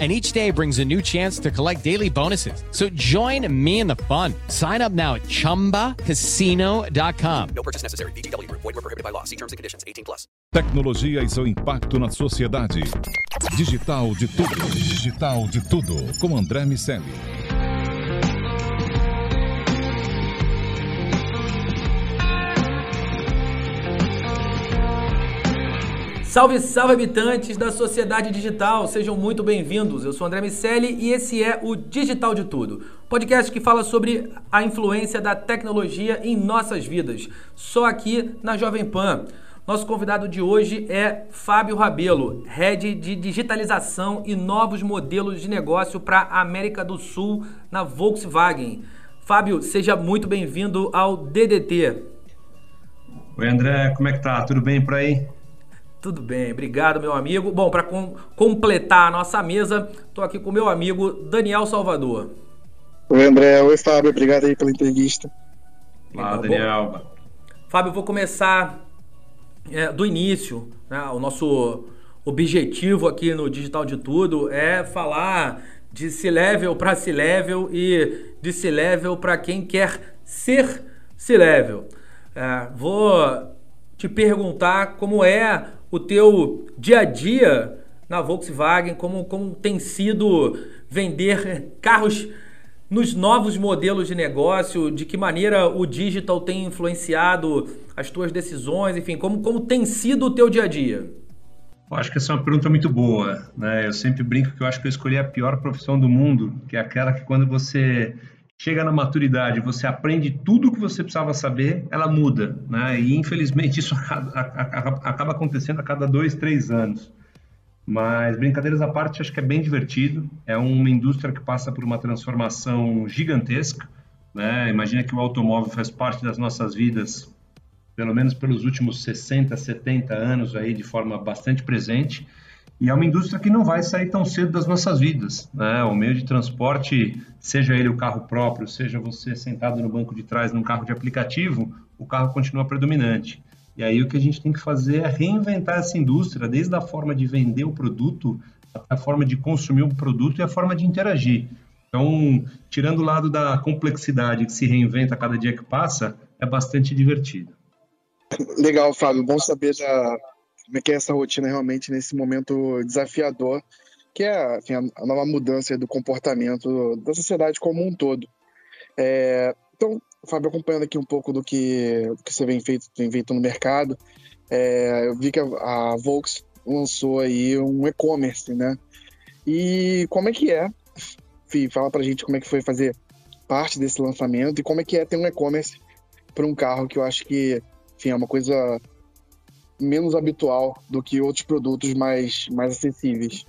and each day brings a new chance to collect daily bonuses. So join me in the fun. Sign up now at ChumbaCasino.com. No purchase necessary. BGW. Void were prohibited by law. See terms and conditions. 18 plus. Tecnologia e seu impacto na sociedade. Digital de tudo. Digital de tudo. Com André Miceli. Salve, salve habitantes da sociedade digital, sejam muito bem-vindos. Eu sou André Miceli e esse é o Digital de Tudo, podcast que fala sobre a influência da tecnologia em nossas vidas, só aqui na Jovem Pan. Nosso convidado de hoje é Fábio Rabelo, Head de Digitalização e Novos Modelos de Negócio para a América do Sul na Volkswagen. Fábio, seja muito bem-vindo ao DDT. Oi André, como é que tá? Tudo bem por aí? Tudo bem, obrigado, meu amigo. Bom, para com completar a nossa mesa, estou aqui com meu amigo Daniel Salvador. Oi, André. Oi, Fábio. Obrigado aí pela entrevista. Olá, Daniel. Bom, Fábio, vou começar é, do início. Né? O nosso objetivo aqui no Digital de Tudo é falar de C-Level para C-Level e de C-Level para quem quer ser C-Level. É, vou te perguntar como é o teu dia a dia na Volkswagen, como, como tem sido vender carros nos novos modelos de negócio, de que maneira o digital tem influenciado as tuas decisões, enfim, como, como tem sido o teu dia a dia? Eu acho que essa é uma pergunta muito boa. Né? Eu sempre brinco que eu acho que eu escolhi a pior profissão do mundo, que é aquela que quando você chega na maturidade, você aprende tudo o que você precisava saber, ela muda, né? E infelizmente isso acaba acontecendo a cada dois, três anos. Mas brincadeiras à parte, acho que é bem divertido. É uma indústria que passa por uma transformação gigantesca. Né? Imagina que o automóvel faz parte das nossas vidas, pelo menos pelos últimos 60, 70 anos aí, de forma bastante presente. E é uma indústria que não vai sair tão cedo das nossas vidas. Né? O meio de transporte, seja ele o carro próprio, seja você sentado no banco de trás num carro de aplicativo, o carro continua predominante. E aí o que a gente tem que fazer é reinventar essa indústria, desde a forma de vender o produto, a forma de consumir o produto e a forma de interagir. Então, tirando o lado da complexidade que se reinventa a cada dia que passa, é bastante divertido. Legal, Fábio. Bom saber da, como é que é essa rotina realmente nesse momento desafiador, que é enfim, a nova mudança do comportamento da sociedade como um todo. É, então, Fábio, acompanhando aqui um pouco do que, do que você vem feito, vem feito no mercado, é, eu vi que a, a Volks lançou aí um e-commerce, né? E como é que é? Fih, fala pra gente como é que foi fazer parte desse lançamento e como é que é ter um e-commerce para um carro que eu acho que, enfim, é uma coisa menos habitual do que outros produtos mais, mais acessíveis.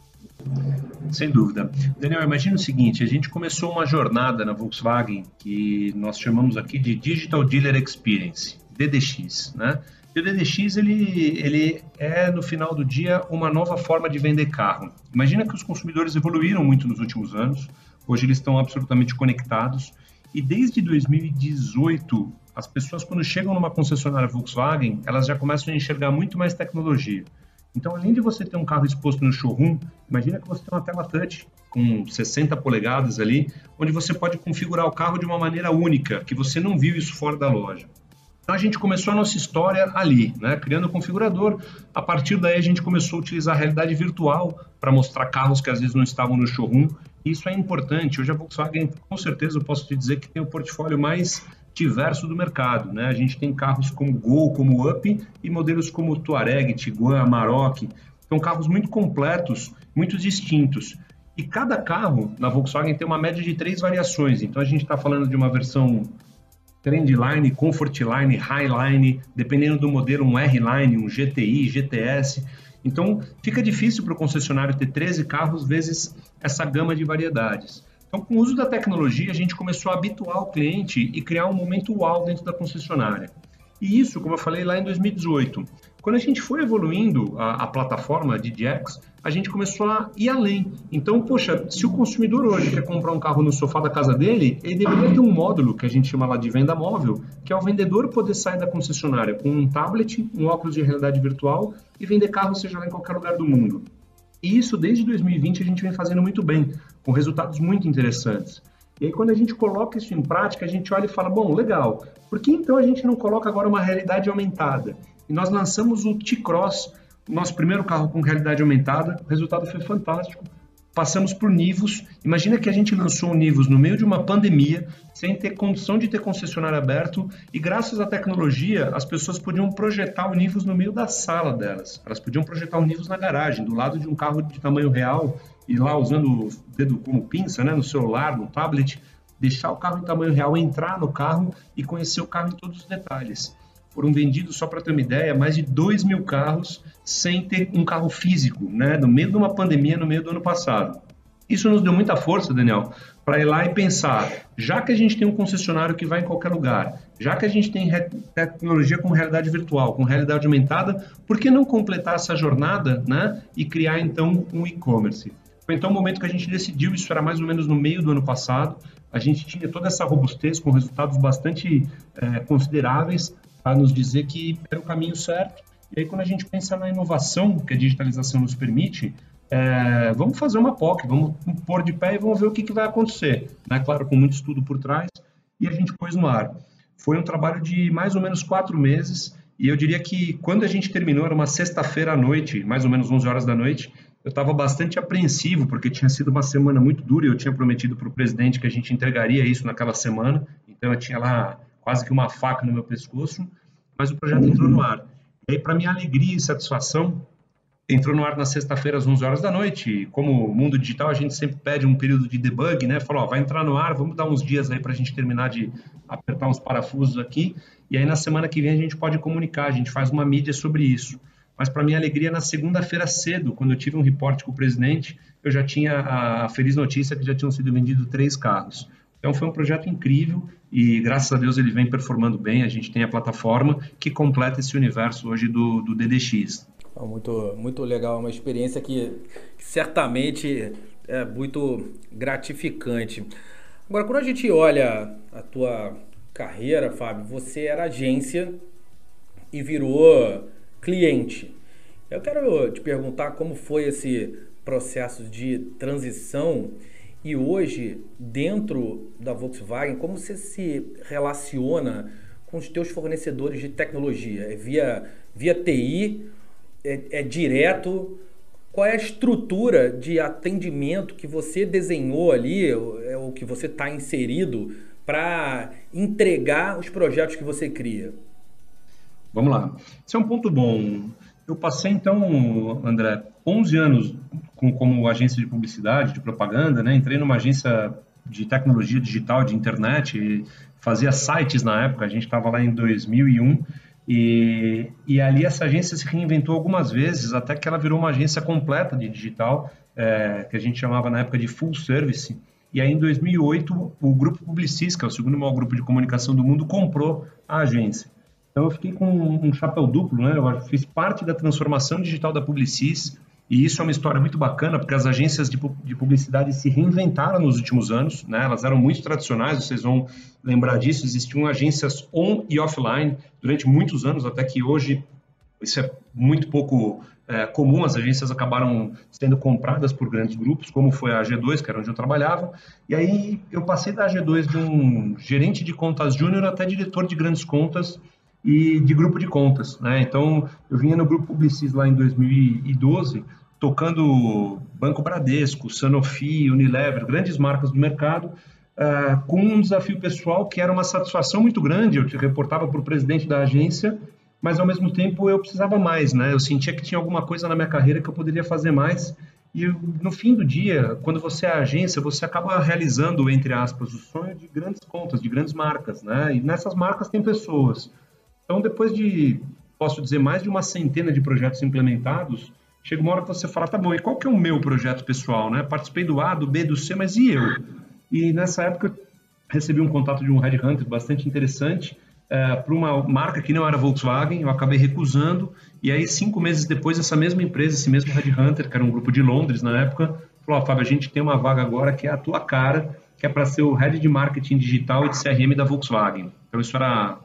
Sem dúvida. Daniel, imagina o seguinte: a gente começou uma jornada na Volkswagen que nós chamamos aqui de Digital Dealer Experience, DDX, né? E o DDX ele, ele é no final do dia uma nova forma de vender carro. Imagina que os consumidores evoluíram muito nos últimos anos. Hoje eles estão absolutamente conectados e desde 2018 as pessoas quando chegam numa concessionária Volkswagen, elas já começam a enxergar muito mais tecnologia. Então, além de você ter um carro exposto no showroom, imagina que você tem uma tela touch com 60 polegadas ali, onde você pode configurar o carro de uma maneira única, que você não viu isso fora da loja. Então a gente começou a nossa história ali, né? criando o configurador. A partir daí a gente começou a utilizar a realidade virtual para mostrar carros que às vezes não estavam no showroom. Isso é importante. Hoje a Volkswagen, com certeza, eu posso te dizer que tem o portfólio mais diverso do mercado. Né? A gente tem carros como Gol, como Up e modelos como Touareg, Tiguan, Amarok. São carros muito completos, muito distintos. E cada carro na Volkswagen tem uma média de três variações. Então a gente está falando de uma versão Trendline, Comfortline, Highline, dependendo do modelo, um R-Line, um GTI, GTS. Então fica difícil para o concessionário ter 13 carros vezes essa gama de variedades. Então, com o uso da tecnologia, a gente começou a habituar o cliente e criar um momento uau dentro da concessionária. E isso, como eu falei lá em 2018, Quando a gente foi evoluindo a, a plataforma de DX, a gente começou a ir além. Então, poxa, se o consumidor hoje quer comprar um carro no sofá da casa dele, ele deveria ter um módulo que a gente chama lá de venda móvel, que é o vendedor poder sair da concessionária com um tablet, um óculos de realidade virtual e vender carro seja lá em qualquer lugar do mundo. E isso desde 2020 a gente vem fazendo muito bem, com resultados muito interessantes. E aí, quando a gente coloca isso em prática, a gente olha e fala: bom, legal, por que então a gente não coloca agora uma realidade aumentada? E nós lançamos o T-Cross, nosso primeiro carro com realidade aumentada. O resultado foi fantástico. Passamos por Nivus. Imagina que a gente lançou o Nivus no meio de uma pandemia, sem ter condição de ter concessionário aberto, e graças à tecnologia, as pessoas podiam projetar o Nivus no meio da sala delas. Elas podiam projetar o Nivus na garagem, do lado de um carro de tamanho real, e lá usando o dedo como pinça, né, no celular, no tablet, deixar o carro em tamanho real, entrar no carro e conhecer o carro em todos os detalhes foram vendidos, só para ter uma ideia, mais de 2 mil carros sem ter um carro físico, né? No meio de uma pandemia, no meio do ano passado. Isso nos deu muita força, Daniel, para ir lá e pensar, já que a gente tem um concessionário que vai em qualquer lugar, já que a gente tem tecnologia com realidade virtual, com realidade aumentada, por que não completar essa jornada, né? E criar então um e-commerce? Foi então o momento que a gente decidiu, isso era mais ou menos no meio do ano passado, a gente tinha toda essa robustez com resultados bastante é, consideráveis, para nos dizer que era o caminho certo. E aí, quando a gente pensa na inovação que a digitalização nos permite, é, vamos fazer uma POC, vamos pôr de pé e vamos ver o que, que vai acontecer. Né? Claro, com muito estudo por trás, e a gente pôs no ar. Foi um trabalho de mais ou menos quatro meses, e eu diria que quando a gente terminou, era uma sexta-feira à noite, mais ou menos 11 horas da noite, eu estava bastante apreensivo, porque tinha sido uma semana muito dura e eu tinha prometido para o presidente que a gente entregaria isso naquela semana, então eu tinha lá quase que uma faca no meu pescoço, mas o projeto entrou no ar. E aí, para minha alegria e satisfação, entrou no ar na sexta-feira às 11 horas da noite. E como mundo digital, a gente sempre pede um período de debug, né? Falou, ó, vai entrar no ar, vamos dar uns dias aí para a gente terminar de apertar uns parafusos aqui. E aí, na semana que vem, a gente pode comunicar, a gente faz uma mídia sobre isso. Mas, para minha alegria, na segunda-feira cedo, quando eu tive um reporte com o presidente, eu já tinha a feliz notícia que já tinham sido vendidos três carros. Então foi um projeto incrível e graças a Deus ele vem performando bem. A gente tem a plataforma que completa esse universo hoje do, do DDX. Muito, muito legal, uma experiência que certamente é muito gratificante. Agora, quando a gente olha a tua carreira, Fábio, você era agência e virou cliente. Eu quero te perguntar como foi esse processo de transição e hoje, dentro da Volkswagen, como você se relaciona com os teus fornecedores de tecnologia? É via, via TI? É, é direto? Qual é a estrutura de atendimento que você desenhou ali, é o que você está inserido, para entregar os projetos que você cria? Vamos lá. Esse é um ponto bom. Eu passei, então, André, 11 anos com, como agência de publicidade, de propaganda, né? Entrei numa agência de tecnologia digital, de internet, fazia sites na época, a gente estava lá em 2001, e, e ali essa agência se reinventou algumas vezes, até que ela virou uma agência completa de digital, é, que a gente chamava na época de full service, e aí em 2008 o Grupo Publicis, que é o segundo maior grupo de comunicação do mundo, comprou a agência. Então eu fiquei com um chapéu duplo, né? Eu fiz parte da transformação digital da Publicis, e isso é uma história muito bacana, porque as agências de, de publicidade se reinventaram nos últimos anos, né? Elas eram muito tradicionais, vocês vão lembrar disso, existiam agências on e offline durante muitos anos, até que hoje isso é muito pouco é, comum, as agências acabaram sendo compradas por grandes grupos, como foi a G2, que era onde eu trabalhava, e aí eu passei da G2 de um gerente de contas júnior até diretor de grandes contas, e de grupo de contas. Né? Então, eu vinha no grupo Publicis lá em 2012, tocando Banco Bradesco, Sanofi, Unilever, grandes marcas do mercado, uh, com um desafio pessoal que era uma satisfação muito grande. Eu te reportava para o presidente da agência, mas ao mesmo tempo eu precisava mais. Né? Eu sentia que tinha alguma coisa na minha carreira que eu poderia fazer mais. E no fim do dia, quando você é agência, você acaba realizando, entre aspas, o sonho de grandes contas, de grandes marcas. Né? E nessas marcas tem pessoas. Então, depois de, posso dizer, mais de uma centena de projetos implementados, chega uma hora que você fala, tá bom, e qual que é o meu projeto pessoal, né? Participei do A, do B, do C, mas e eu? E nessa época recebi um contato de um headhunter bastante interessante é, para uma marca que não era Volkswagen, eu acabei recusando, e aí cinco meses depois essa mesma empresa, esse mesmo Red Hunter, que era um grupo de Londres na época, falou, oh, Fábio, a gente tem uma vaga agora que é a tua cara, que é para ser o Head de Marketing Digital e de CRM da Volkswagen. Então isso era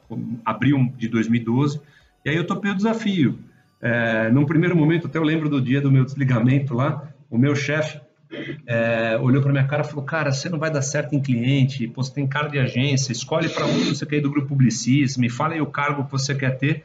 abril de 2012, e aí eu topei o desafio. É, num primeiro momento, até eu lembro do dia do meu desligamento lá, o meu chefe é, olhou para minha cara e falou: Cara, você não vai dar certo em cliente, pô, você tem cara de agência, escolhe para onde você quer ir do grupo Publicis, me fala aí o cargo que você quer ter.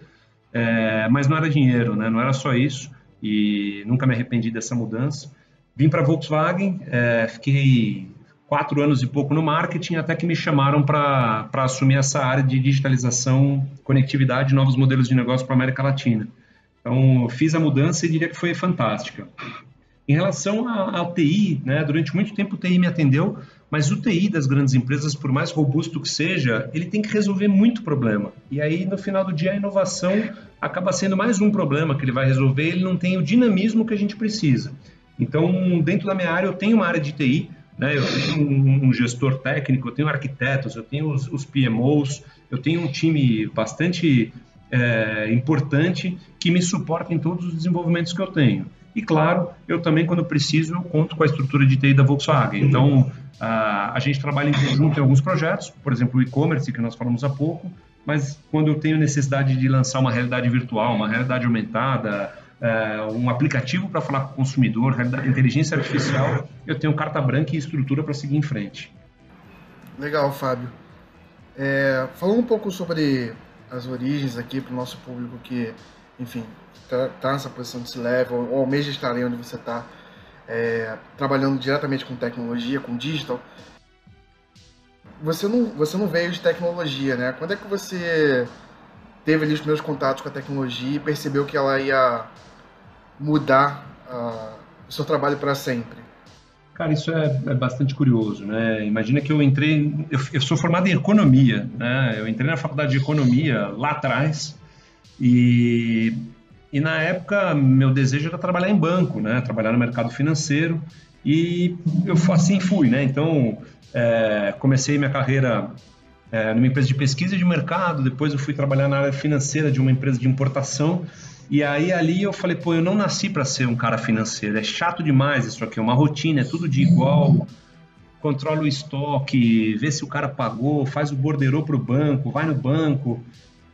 É, mas não era dinheiro, né? não era só isso, e nunca me arrependi dessa mudança. Vim para a Volkswagen, é, fiquei quatro anos e pouco no marketing, até que me chamaram para assumir essa área de digitalização, conectividade novos modelos de negócio para a América Latina. Então, fiz a mudança e diria que foi fantástica. Em relação ao TI, né, durante muito tempo o TI me atendeu, mas o TI das grandes empresas, por mais robusto que seja, ele tem que resolver muito problema. E aí, no final do dia, a inovação acaba sendo mais um problema que ele vai resolver, ele não tem o dinamismo que a gente precisa. Então, dentro da minha área, eu tenho uma área de TI, né, eu tenho um, um gestor técnico, eu tenho arquitetos, eu tenho os, os PMOs, eu tenho um time bastante é, importante que me suporta em todos os desenvolvimentos que eu tenho. E claro, eu também, quando preciso, eu conto com a estrutura de TI da Volkswagen. Então, a, a gente trabalha em conjunto em alguns projetos, por exemplo, o e-commerce, que nós falamos há pouco, mas quando eu tenho necessidade de lançar uma realidade virtual, uma realidade aumentada, é, um aplicativo para falar com o consumidor, inteligência artificial, eu tenho carta branca e estrutura para seguir em frente. Legal, Fábio. É, falando um pouco sobre as origens aqui para o nosso público que, enfim, está tá nessa posição de C-Level, ou almeja estar onde você está, é, trabalhando diretamente com tecnologia, com digital, você não, você não veio de tecnologia, né? Quando é que você teve ali os primeiros contatos com a tecnologia e percebeu que ela ia mudar uh, o seu trabalho para sempre? Cara, isso é, é, bastante curioso, né? Imagina que eu entrei, eu, eu, sou formado em economia, né? Eu entrei na faculdade de economia lá atrás e e na época, meu desejo era trabalhar em banco, né? Trabalhar no mercado financeiro. E eu assim fui, né? Então, é, comecei minha carreira é, numa empresa de pesquisa de mercado, depois eu fui trabalhar na área financeira de uma empresa de importação. E aí ali eu falei, pô, eu não nasci para ser um cara financeiro, é chato demais isso aqui, é uma rotina, é tudo de igual. Controla o estoque, vê se o cara pagou, faz o borderô pro banco, vai no banco.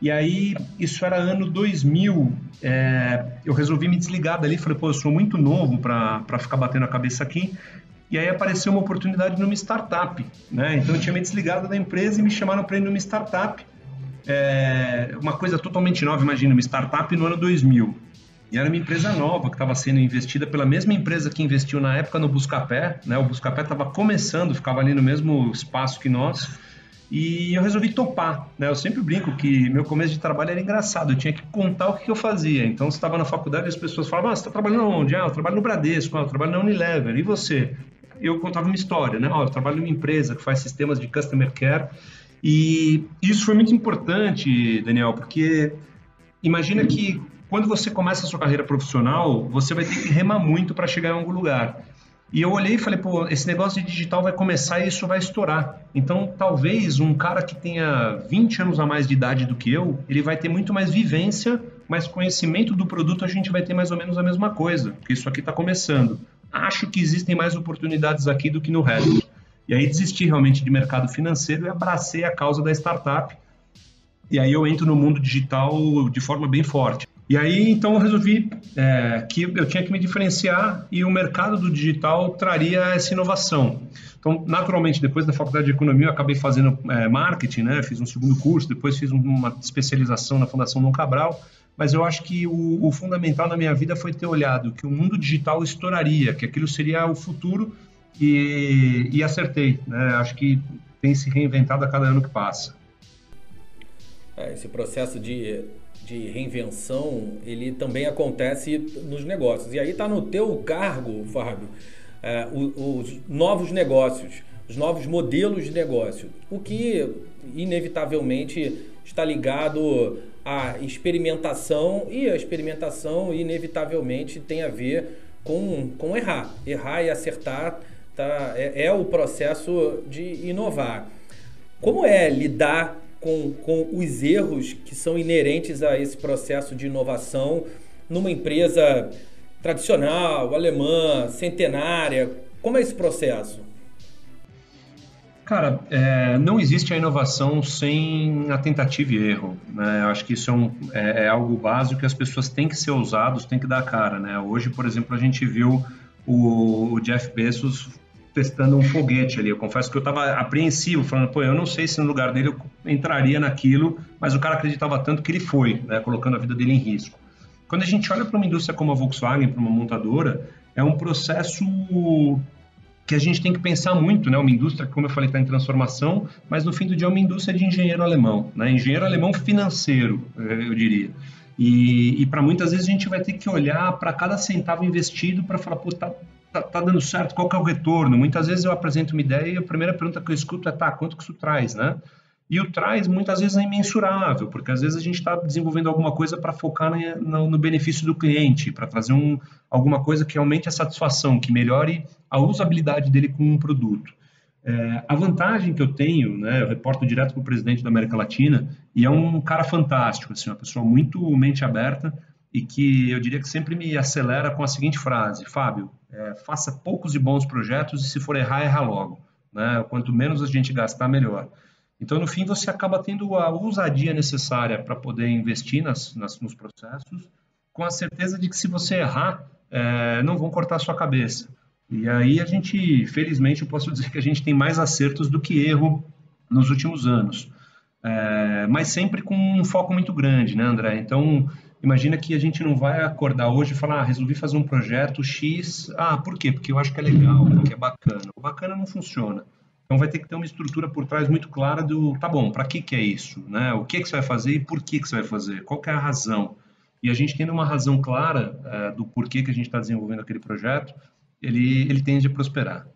E aí, isso era ano 2000. É, eu resolvi me desligar dali. Falei, pô, eu sou muito novo para ficar batendo a cabeça aqui. E aí apareceu uma oportunidade numa startup. Né? Então eu tinha me desligado da empresa e me chamaram para ir numa startup. É, uma coisa totalmente nova, imagina, uma startup no ano 2000. E era uma empresa nova que estava sendo investida pela mesma empresa que investiu na época no Buscapé. Né? O Buscapé estava começando, ficava ali no mesmo espaço que nós. E eu resolvi topar, né? Eu sempre brinco que meu começo de trabalho era engraçado, eu tinha que contar o que eu fazia. Então, estava na faculdade as pessoas falavam, ah, você está trabalhando onde? Ah, eu trabalho no Bradesco, ah, eu trabalho na Unilever, e você? Eu contava uma história, né? Eu trabalho numa empresa que faz sistemas de customer care, e isso foi muito importante, Daniel, porque imagina que quando você começa a sua carreira profissional, você vai ter que remar muito para chegar em algum lugar. E eu olhei e falei, pô, esse negócio de digital vai começar e isso vai estourar. Então, talvez um cara que tenha 20 anos a mais de idade do que eu, ele vai ter muito mais vivência, mais conhecimento do produto, a gente vai ter mais ou menos a mesma coisa, porque isso aqui está começando. Acho que existem mais oportunidades aqui do que no resto. E aí desisti realmente de mercado financeiro e abracei a causa da startup. E aí eu entro no mundo digital de forma bem forte. E aí, então, eu resolvi é, que eu tinha que me diferenciar e o mercado do digital traria essa inovação. Então, naturalmente, depois da faculdade de economia, eu acabei fazendo é, marketing, né? Fiz um segundo curso, depois fiz uma especialização na Fundação Dom Cabral. Mas eu acho que o, o fundamental na minha vida foi ter olhado que o mundo digital estouraria, que aquilo seria o futuro e, e acertei. Né? Acho que tem se reinventado a cada ano que passa. É, esse processo de de reinvenção, ele também acontece nos negócios. E aí está no teu cargo, Fábio, é, os, novos negócios, os novos modelos de negócio, o que inevitavelmente está ligado à experimentação e a experimentação inevitavelmente tem a ver com, com errar. Errar e acertar tá, é, é o processo de inovar. Como é lidar com, com os erros que são inerentes a esse processo de inovação numa empresa tradicional, alemã, centenária? Como é esse processo? Cara, é, não existe a inovação sem a tentativa e erro. Né? Eu acho que isso é, um, é, é, algo básico que as pessoas têm que ser ousados, têm que dar a cara. Né? Hoje, por exemplo, a gente viu o, o Jeff Bezos testando um foguete ali. Eu confesso que eu estava apreensivo, falando, pô, eu não sei se no lugar dele eu entraria naquilo, mas o cara acreditava tanto que ele foi, né, colocando a vida dele em risco. Quando a gente olha para uma indústria como a Volkswagen, para uma montadora, é um processo que a gente tem que pensar muito, né? Uma indústria que, como eu falei, está em transformação, mas no fim do dia é uma indústria de engenheiro alemão, né? Engenheiro alemão financeiro, eh, eu diria. E, e para muitas vezes a gente vai ter que olhar para cada centavo investido para falar, pô, tá, tá, tá, dando certo, qual que é o retorno? Muitas vezes eu apresento uma ideia e a primeira pergunta que eu escuto é, tá, quanto que isso traz, né? E o traz muitas vezes é imensurável, porque às vezes a gente está desenvolvendo alguma coisa para focar no, benefício do cliente, para trazer um, alguma coisa que aumente a satisfação, que melhore a usabilidade dele com um produto. É, a vantagem que eu tenho, né, eu reporto direto para o presidente da América Latina, e é um cara fantástico, assim, uma pessoa muito mente aberta e que eu diria que sempre me acelera com a seguinte frase: Fábio, é, faça poucos e bons projetos e se for errar, erra logo. Né? Quanto menos a gente gastar, melhor. Então, no fim, você acaba tendo a ousadia necessária para poder investir nas, nas, nos processos, com a certeza de que se você errar, é, não vão cortar a sua cabeça. E aí a gente, felizmente, eu posso dizer que a gente tem mais acertos do que erro nos últimos anos. É, mas sempre com um foco muito grande, né, André? Então, imagina que a gente não vai acordar hoje e falar, ah, resolvi fazer um projeto X. Ah, por quê? Porque eu acho que é legal, porque é bacana. O bacana não funciona. Então vai ter que ter uma estrutura por trás muito clara do, tá bom, para que que é isso, né? O que que você vai fazer e por que que você vai fazer? Qual que é a razão? E a gente tendo uma razão clara é, do porquê que a gente está desenvolvendo aquele projeto, ele ele tende a prosperar.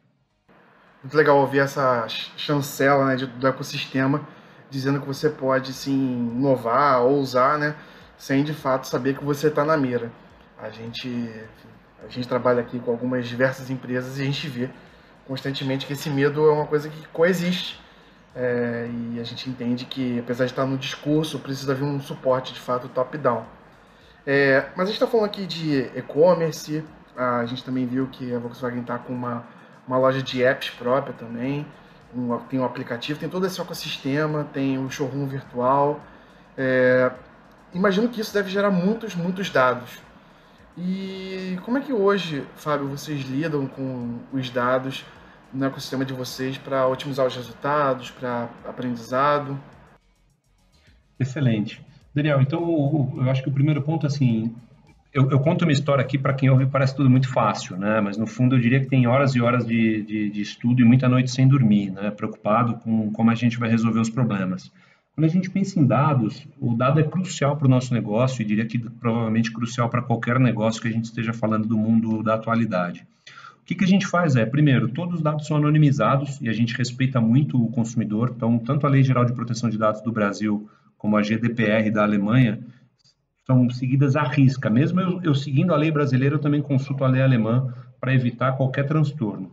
Muito legal ouvir essa chancela né, do ecossistema dizendo que você pode sim inovar ou usar, né, sem de fato saber que você está na mira. A gente a gente trabalha aqui com algumas diversas empresas e a gente vê constantemente que esse medo é uma coisa que coexiste. É, e a gente entende que, apesar de estar no discurso, precisa haver um suporte de fato top-down. É, mas a gente está falando aqui de e-commerce, a gente também viu que a Volkswagen está com uma, uma loja de apps própria também, um, tem um aplicativo, tem todo esse ecossistema, tem um showroom virtual. É, imagino que isso deve gerar muitos, muitos dados. E como é que hoje, Fábio, vocês lidam com os dados no ecossistema de vocês para otimizar os resultados, para aprendizado? Excelente. Daniel, então eu acho que o primeiro ponto, assim, eu, eu conto uma história aqui para quem ouve parece tudo muito fácil, né? Mas no fundo eu diria que tem horas e horas de, de, de estudo e muita noite sem dormir, né? Preocupado com como a gente vai resolver os problemas. Quando a gente pensa em dados, o dado é crucial para o nosso negócio e diria que provavelmente crucial para qualquer negócio que a gente esteja falando do mundo da atualidade. O que, que a gente faz é, primeiro, todos os dados são anonimizados e a gente respeita muito o consumidor, então tanto a Lei Geral de Proteção de Dados do Brasil como a GDPR da Alemanha são seguidas à risca. Mesmo eu, eu seguindo a lei brasileira, eu também consulto a lei alemã para evitar qualquer transtorno.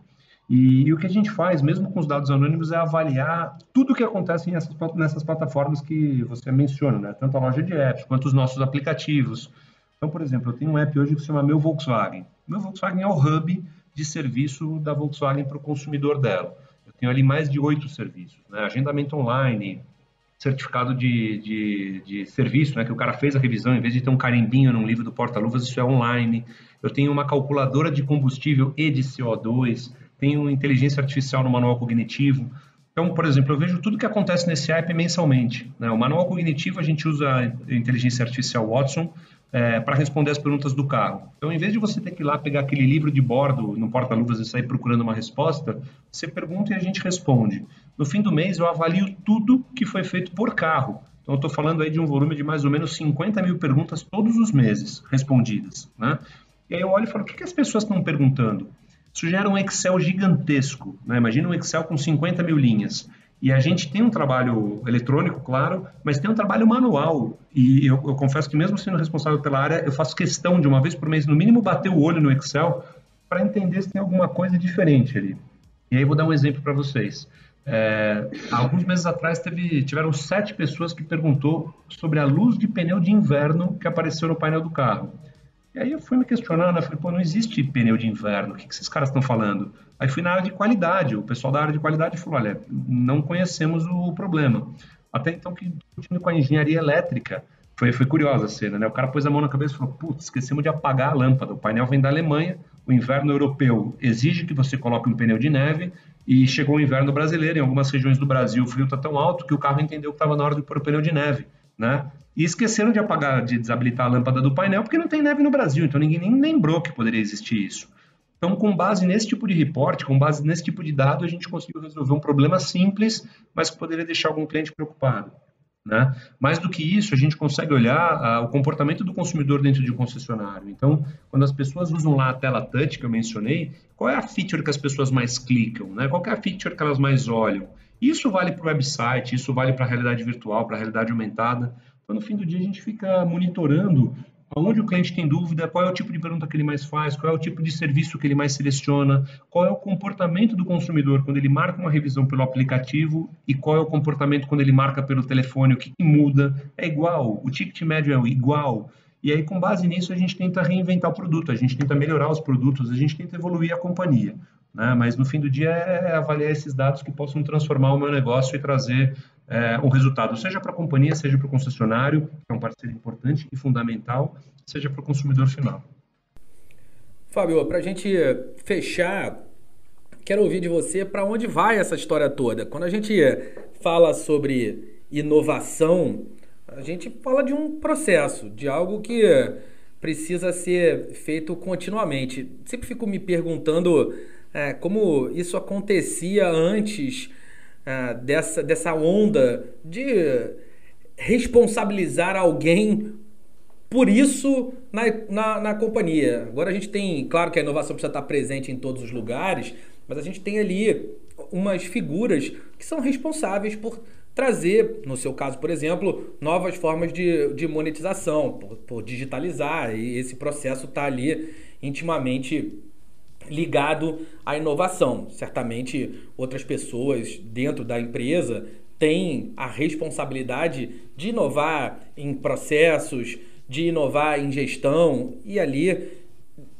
E, e, o que a gente faz, mesmo com os dados anônimos, é avaliar tudo o que acontece nessas, nessas plataformas que você menciona, né? tanto a loja de apps quanto os nossos aplicativos. Então, por exemplo, eu tenho um app hoje que se chama Meu Volkswagen. Meu Volkswagen é o hub de serviço da Volkswagen para o consumidor dela. Eu tenho ali mais de oito serviços, né? agendamento online, certificado de, de, de, serviço, né, que o cara fez a revisão, em vez de ter um carimbinho num livro do porta-luvas, isso é online. Eu tenho uma calculadora de combustível e de CO2 tenho inteligência artificial no manual cognitivo. Então, por exemplo, eu vejo tudo que acontece nesse app mensalmente. Né? O manual cognitivo, a gente usa a inteligência artificial Watson é, para responder as perguntas do carro. Então, em vez de você ter que ir lá pegar aquele livro de bordo no porta-luvas e sair procurando uma resposta, você pergunta e a gente responde. No fim do mês, eu avalio tudo que foi feito por carro. Então, eu estou falando aí de um volume de mais ou menos 50 mil perguntas todos os meses respondidas. Né? E aí eu olho e falo, o que, que as pessoas estão perguntando? Isso gera um Excel gigantesco. Né? Imagina um Excel com 50 mil linhas. E a gente tem um trabalho eletrônico, claro, mas tem um trabalho manual. E eu, eu, confesso que, mesmo sendo responsável pela área, eu faço questão de uma vez por mês, no mínimo, bater o olho no Excel para entender se tem alguma coisa diferente ali. E aí vou dar um exemplo para vocês. É, alguns meses atrás teve, tiveram sete pessoas que perguntou sobre a luz de pneu de inverno que apareceu no painel do carro. E aí eu fui me questionando, né? Falei, pô, não existe pneu de inverno, o que, que esses caras estão falando? Aí fui na área de qualidade, o pessoal da área de qualidade falou, olha, não conhecemos o problema. Até então que discutindo com a engenharia elétrica, foi, foi curiosa a cena, né? O cara pôs a mão na cabeça e falou, putz, esquecemos de apagar a lâmpada, o painel vem da Alemanha, o inverno europeu exige que você coloque um pneu de neve, e chegou o inverno brasileiro, em algumas regiões do Brasil o frio está tão alto que o carro entendeu que estava na hora de pôr o pneu de neve, né? E esqueceram de apagar, de desabilitar a lâmpada do painel, porque não tem neve no Brasil, então ninguém nem lembrou que poderia existir isso. Então, com base nesse tipo de reporte, com base nesse tipo de dado, a gente conseguiu resolver um problema simples, mas que poderia deixar algum cliente preocupado. Né? Mais do que isso, a gente consegue olhar ah, o comportamento do consumidor dentro de um concessionário. Então, quando as pessoas usam lá a tela touch que eu mencionei, qual é a feature que as pessoas mais clicam? Né? Qual é a feature que elas mais olham? Isso vale para o website, isso vale para a realidade virtual, para a realidade aumentada. Então, no fim do dia, a gente fica monitorando Onde o cliente tem dúvida, qual é o tipo de pergunta que ele mais faz, qual é o tipo de serviço que ele mais seleciona, qual é o comportamento do consumidor quando ele marca uma revisão pelo aplicativo e qual é o comportamento quando ele marca pelo telefone, o que, que muda. É igual, o ticket médio é igual. E aí, com base nisso, a gente tenta reinventar o produto, a gente tenta melhorar os produtos, a gente tenta evoluir a companhia. Né? Mas no fim do dia é avaliar esses dados que possam transformar o meu negócio e trazer é, um resultado, seja para a companhia, seja para o concessionário, que é um parceiro importante e fundamental, seja para o consumidor final. Fábio, para a gente fechar, quero ouvir de você para onde vai essa história toda. Quando a gente fala sobre inovação, a gente fala de um processo, de algo que precisa ser feito continuamente. Sempre fico me perguntando é, como isso acontecia antes ah, dessa, dessa onda de responsabilizar alguém por isso na, na, na, companhia. Agora a gente tem, claro que a inovação precisa estar presente em todos os lugares, mas a gente tem ali umas figuras que são responsáveis por trazer, no seu caso, por exemplo, novas formas de, de monetização, por, por digitalizar, e esse processo está ali intimamente ligado à inovação. Certamente outras pessoas dentro da empresa têm a responsabilidade de inovar em processos, de inovar em gestão e ali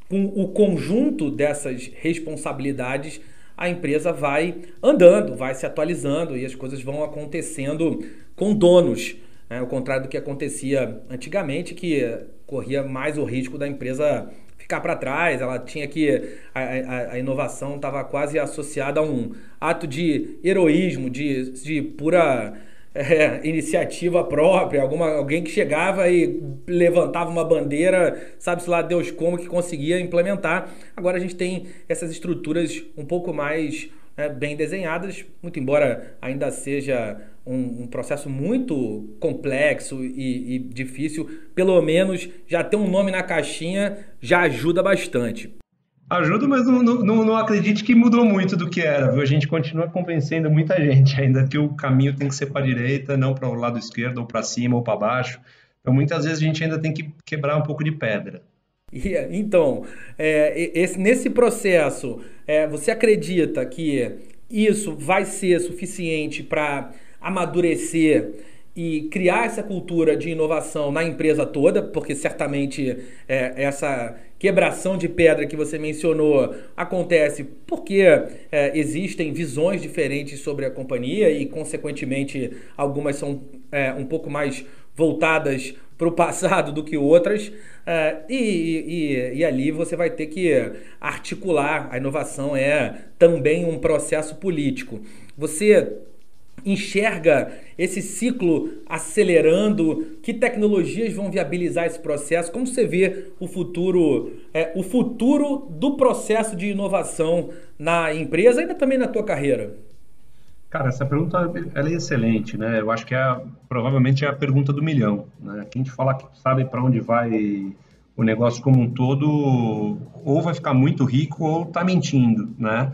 com o conjunto dessas responsabilidades a empresa vai andando, vai se atualizando e as coisas vão acontecendo com donos, né? ao contrário do que acontecia antigamente, que corria mais o risco da empresa ficar para trás, ela tinha que. A, a, a inovação estava quase associada a um ato de heroísmo, de, de pura é, iniciativa própria, alguma, alguém que chegava e levantava uma bandeira, sabe-se lá Deus como, que conseguia implementar. Agora a gente tem essas estruturas um pouco mais é, bem desenhadas, muito embora ainda seja um, um processo muito complexo e, e, difícil, pelo menos já ter um nome na caixinha já ajuda bastante. Ajuda, mas não, não, não acredite que mudou muito do que era, viu? A gente continua convencendo muita gente ainda que o caminho tem que ser para a direita, não para o lado esquerdo, ou para cima, ou para baixo. Então, muitas vezes a gente ainda tem que quebrar um pouco de pedra. Então, é, esse, nesse processo, é, você acredita que isso vai ser suficiente para amadurecer e criar essa cultura de inovação na empresa toda, porque certamente é, essa quebração de pedra que você mencionou acontece porque é, existem visões diferentes sobre a companhia e, consequentemente, algumas são é, um pouco mais voltadas para o passado do que outras, uh, e, e, e, ali você vai ter que articular. A inovação é também um processo político. Você enxerga esse ciclo acelerando? Que tecnologias vão viabilizar esse processo? Como você vê o futuro, é, o futuro do processo de inovação na empresa e também na tua carreira? Cara, essa pergunta ela é excelente, né? Eu acho que é provavelmente é a pergunta do milhão, né? Quem te falar que sabe para onde vai o negócio como um todo, ou vai ficar muito rico ou está mentindo, né?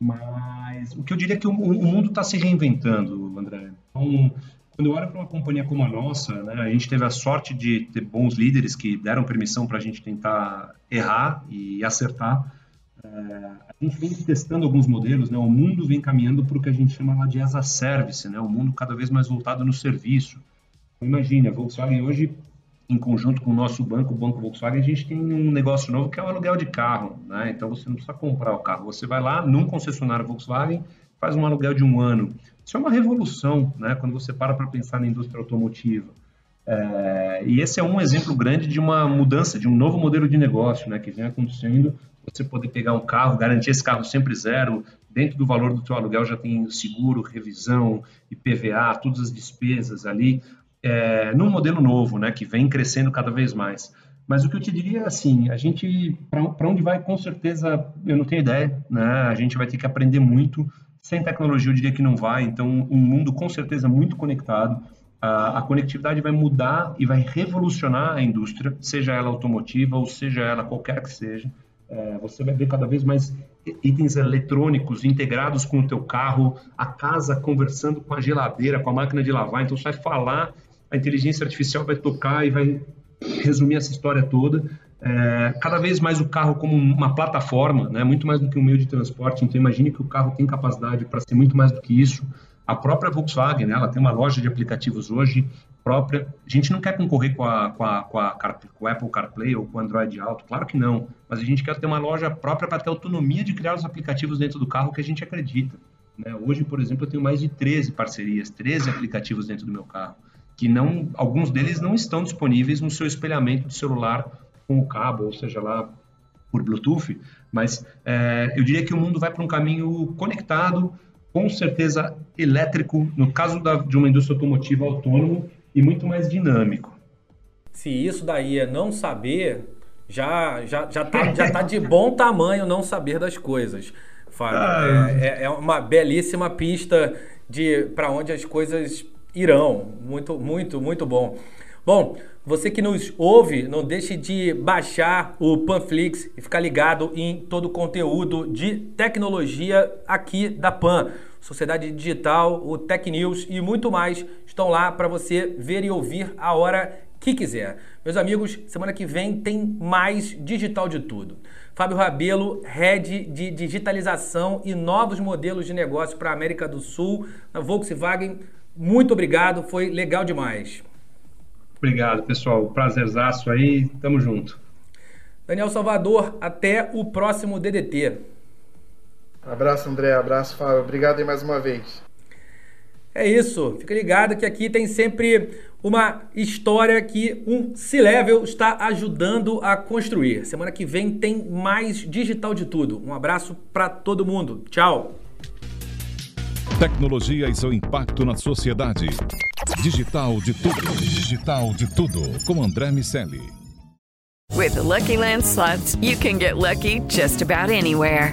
Mas o que eu diria é que o, o mundo está se reinventando, André. Então, quando eu olho para uma companhia como a nossa, né, a gente teve a sorte de ter bons líderes que deram permissão para a gente tentar errar e acertar. É, a gente vem testando alguns modelos, né? O mundo vem caminhando para o que a gente chama lá de as a service, né? O mundo cada vez mais voltado no serviço. Imagina, a Volkswagen hoje, em conjunto com o nosso banco, o Banco Volkswagen, a gente tem um negócio novo que é o aluguel de carro, né? Então você não precisa comprar o carro, você vai lá num concessionário Volkswagen, faz um aluguel de um ano. Isso é uma revolução, né? Quando você para para pensar na indústria automotiva. É, e esse é um exemplo grande de uma mudança, de um novo modelo de negócio, né? Que vem acontecendo. Você poder pegar um carro, garantir esse carro sempre zero, dentro do valor do teu aluguel já tem seguro, revisão, IPVA, todas as despesas ali, é, num modelo novo, né? Que vem crescendo cada vez mais. Mas o que eu te diria é assim, a gente, para onde vai, com certeza, eu não tenho ideia, né? A gente vai ter que aprender muito sem tecnologia, eu diria que não vai. Então, um mundo com certeza muito conectado. A, a conectividade vai mudar e vai revolucionar a indústria, seja ela automotiva ou seja ela qualquer que seja. É, você vai ver cada vez mais itens eletrônicos integrados com o teu carro, a casa conversando com a geladeira, com a máquina de lavar. Então, você vai falar, a inteligência artificial vai tocar e vai resumir essa história toda é, cada vez mais o carro como uma plataforma, né, muito mais do que um meio de transporte. Então, imagine que o carro tem capacidade para ser muito mais do que isso. A própria Volkswagen, né, ela tem uma loja de aplicativos hoje própria. A gente não quer concorrer com a, com a, com a, com a Apple CarPlay ou com o Android Auto, claro que não. Mas a gente quer ter uma loja própria para ter autonomia de criar os aplicativos dentro do carro que a gente acredita. Né? Hoje, por exemplo, eu tenho mais de 13 parcerias, 13 aplicativos dentro do meu carro, que não, alguns deles não estão disponíveis no seu espelhamento de celular com o cabo, ou seja lá por Bluetooth, mas é, eu diria que o mundo vai para um caminho conectado, com certeza elétrico, no caso da, de uma indústria automotiva autônomo e muito mais dinâmico. Se isso daí é não saber, já já já tá, já tá de bom tamanho não saber das coisas, Fábio. Ah, é, é, é uma belíssima pista de para onde as coisas irão. Muito muito muito bom. Bom, você que nos ouve, não deixe de baixar o Panflix e ficar ligado em todo o conteúdo de tecnologia aqui da Pan. Sociedade Digital, o Tech News e muito mais estão lá para você ver e ouvir a hora que quiser. Meus amigos, semana que vem tem mais digital de tudo. Fábio Rabelo, head de digitalização e novos modelos de negócio para a América do Sul, na Volkswagen. Muito obrigado, foi legal demais. Obrigado, pessoal. Prazerzaço aí. Tamo junto. Daniel Salvador, até o próximo DDT. Abraço, André. Abraço, Fábio. Obrigado aí mais uma vez. É isso. Fica ligado que aqui tem sempre uma história que um C-Level está ajudando a construir. Semana que vem tem mais digital de tudo. Um abraço para todo mundo. Tchau. Tecnologia e seu impacto na sociedade. Digital de tudo. Digital de tudo. Com André Miscelli. With the Lucky Land slots, you can get lucky just about anywhere.